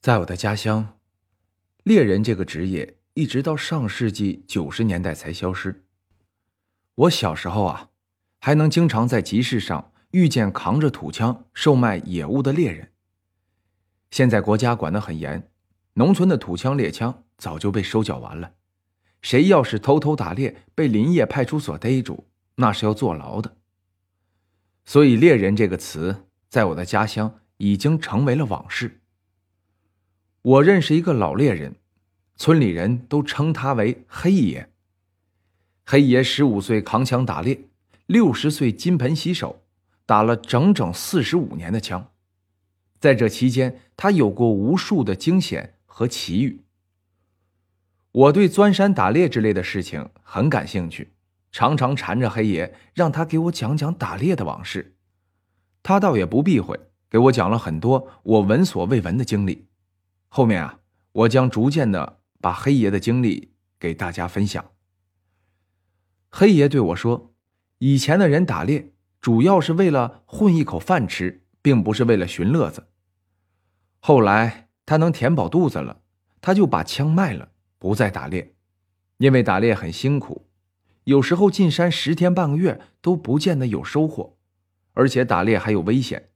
在我的家乡，猎人这个职业一直到上世纪九十年代才消失。我小时候啊，还能经常在集市上遇见扛着土枪售卖野物的猎人。现在国家管得很严，农村的土枪猎枪早就被收缴完了。谁要是偷偷打猎，被林业派出所逮住，那是要坐牢的。所以“猎人”这个词，在我的家乡已经成为了往事。我认识一个老猎人，村里人都称他为黑爷。黑爷十五岁扛枪打猎，六十岁金盆洗手，打了整整四十五年的枪。在这期间，他有过无数的惊险和奇遇。我对钻山打猎之类的事情很感兴趣，常常缠着黑爷，让他给我讲讲打猎的往事。他倒也不避讳，给我讲了很多我闻所未闻的经历。后面啊，我将逐渐的把黑爷的经历给大家分享。黑爷对我说：“以前的人打猎主要是为了混一口饭吃，并不是为了寻乐子。后来他能填饱肚子了，他就把枪卖了，不再打猎，因为打猎很辛苦，有时候进山十天半个月都不见得有收获，而且打猎还有危险。”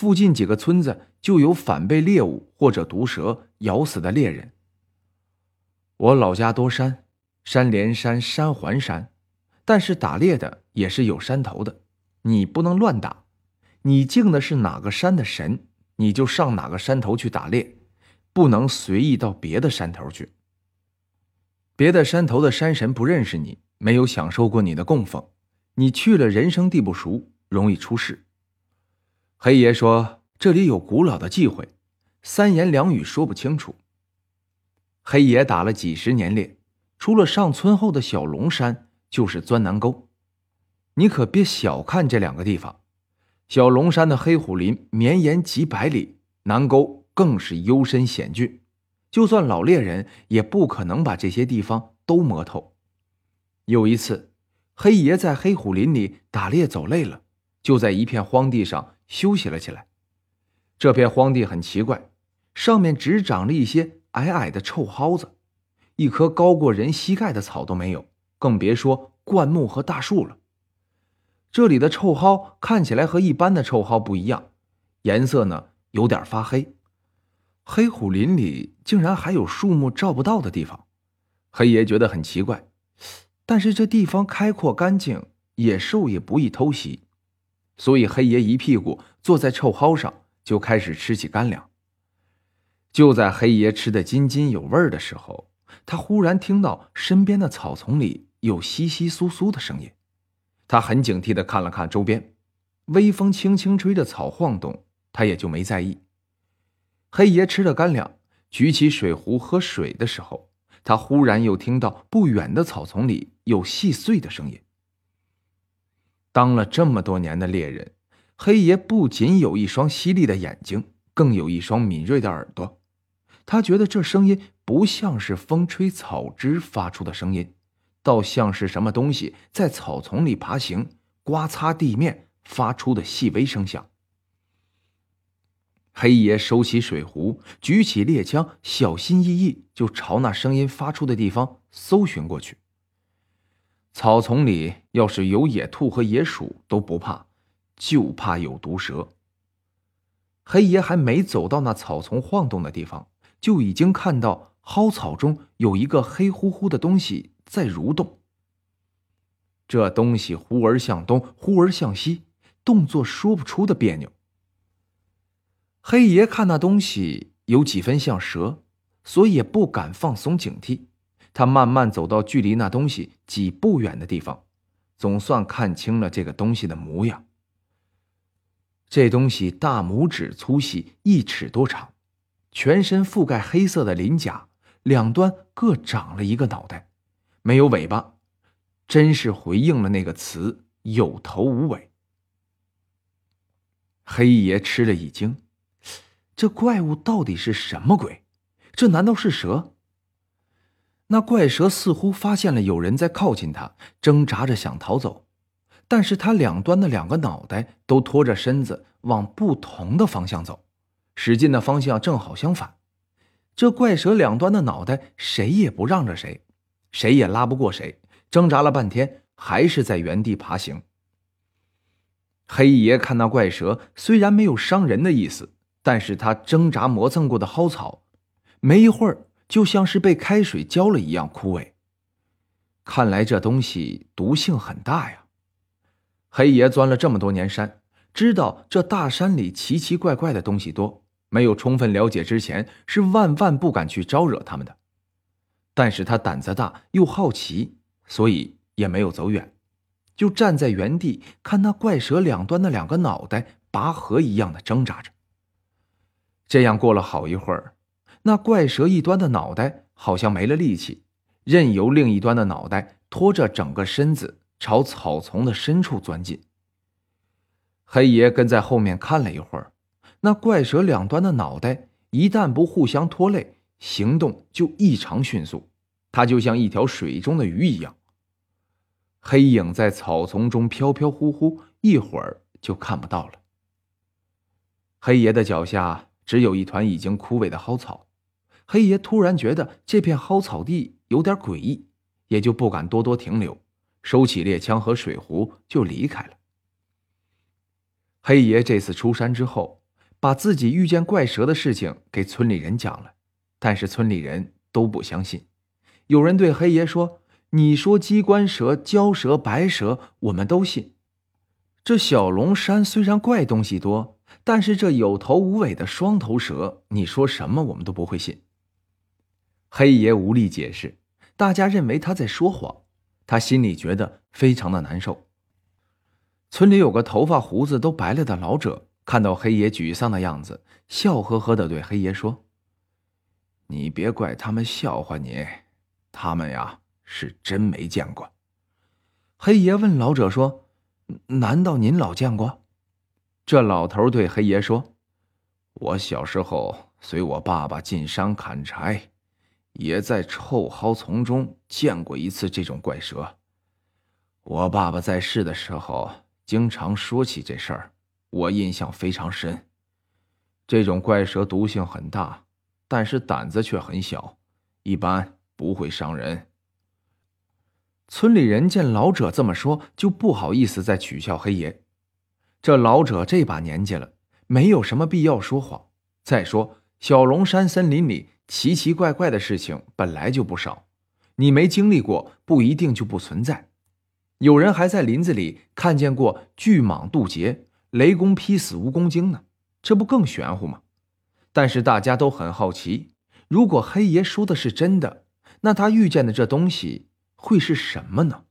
附近几个村子就有反被猎物或者毒蛇咬死的猎人。我老家多山，山连山，山环山，但是打猎的也是有山头的，你不能乱打。你敬的是哪个山的神，你就上哪个山头去打猎，不能随意到别的山头去。别的山头的山神不认识你，没有享受过你的供奉，你去了人生地不熟，容易出事。黑爷说：“这里有古老的忌讳，三言两语说不清楚。”黑爷打了几十年猎，除了上村后的小龙山，就是钻南沟。你可别小看这两个地方，小龙山的黑虎林绵延几百里，南沟更是幽深险峻，就算老猎人也不可能把这些地方都摸透。有一次，黑爷在黑虎林里打猎走累了，就在一片荒地上。休息了起来。这片荒地很奇怪，上面只长了一些矮矮的臭蒿子，一棵高过人膝盖的草都没有，更别说灌木和大树了。这里的臭蒿看起来和一般的臭蒿不一样，颜色呢有点发黑。黑虎林里竟然还有树木照不到的地方，黑爷觉得很奇怪。但是这地方开阔干净，野兽也不易偷袭。所以，黑爷一屁股坐在臭蒿上，就开始吃起干粮。就在黑爷吃得津津有味的时候，他忽然听到身边的草丛里有窸窸窣窣的声音。他很警惕地看了看周边，微风轻轻吹着草晃动，他也就没在意。黑爷吃了干粮，举起水壶喝水的时候，他忽然又听到不远的草丛里有细碎的声音。当了这么多年的猎人，黑爷不仅有一双犀利的眼睛，更有一双敏锐的耳朵。他觉得这声音不像是风吹草枝发出的声音，倒像是什么东西在草丛里爬行、刮擦地面发出的细微声响。黑爷收起水壶，举起猎枪，小心翼翼就朝那声音发出的地方搜寻过去。草丛里要是有野兔和野鼠都不怕，就怕有毒蛇。黑爷还没走到那草丛晃动的地方，就已经看到蒿草中有一个黑乎乎的东西在蠕动。这东西忽而向东，忽而向西，动作说不出的别扭。黑爷看那东西有几分像蛇，所以也不敢放松警惕。他慢慢走到距离那东西几步远的地方，总算看清了这个东西的模样。这东西大拇指粗细，一尺多长，全身覆盖黑色的鳞甲，两端各长了一个脑袋，没有尾巴，真是回应了那个词“有头无尾”。黑爷吃了一惊，这怪物到底是什么鬼？这难道是蛇？那怪蛇似乎发现了有人在靠近它，挣扎着想逃走，但是它两端的两个脑袋都拖着身子往不同的方向走，使劲的方向正好相反。这怪蛇两端的脑袋谁也不让着谁，谁也拉不过谁，挣扎了半天，还是在原地爬行。黑爷看那怪蛇虽然没有伤人的意思，但是他挣扎磨蹭过的蒿草，没一会儿就像是被开水浇了一样枯萎。看来这东西毒性很大呀。黑爷钻了这么多年山，知道这大山里奇奇怪怪的东西多。没有充分了解之前，是万万不敢去招惹他们的。但是他胆子大又好奇，所以也没有走远，就站在原地看那怪蛇两端的两个脑袋拔河一样的挣扎着。这样过了好一会儿，那怪蛇一端的脑袋好像没了力气，任由另一端的脑袋拖着整个身子朝草丛的深处钻进。黑爷跟在后面看了一会儿。那怪蛇两端的脑袋一旦不互相拖累，行动就异常迅速。它就像一条水中的鱼一样，黑影在草丛中飘飘忽忽，一会儿就看不到了。黑爷的脚下只有一团已经枯萎的蒿草，黑爷突然觉得这片蒿草地有点诡异，也就不敢多多停留，收起猎枪和水壶就离开了。黑爷这次出山之后。把自己遇见怪蛇的事情给村里人讲了，但是村里人都不相信。有人对黑爷说：“你说机关蛇、蛟蛇、白蛇，我们都信。这小龙山虽然怪东西多，但是这有头无尾的双头蛇，你说什么我们都不会信。”黑爷无力解释，大家认为他在说谎，他心里觉得非常的难受。村里有个头发胡子都白了的老者。看到黑爷沮丧的样子，笑呵呵的对黑爷说：“你别怪他们笑话你，他们呀是真没见过。”黑爷问老者说：“难道您老见过？”这老头对黑爷说：“我小时候随我爸爸进山砍柴，也在臭蒿丛中见过一次这种怪蛇。我爸爸在世的时候，经常说起这事儿。”我印象非常深，这种怪蛇毒性很大，但是胆子却很小，一般不会伤人。村里人见老者这么说，就不好意思再取笑黑爷。这老者这把年纪了，没有什么必要说谎。再说，小龙山森林里奇奇怪怪的事情本来就不少，你没经历过，不一定就不存在。有人还在林子里看见过巨蟒渡劫。雷公劈死蜈蚣精呢，这不更玄乎吗？但是大家都很好奇，如果黑爷说的是真的，那他遇见的这东西会是什么呢？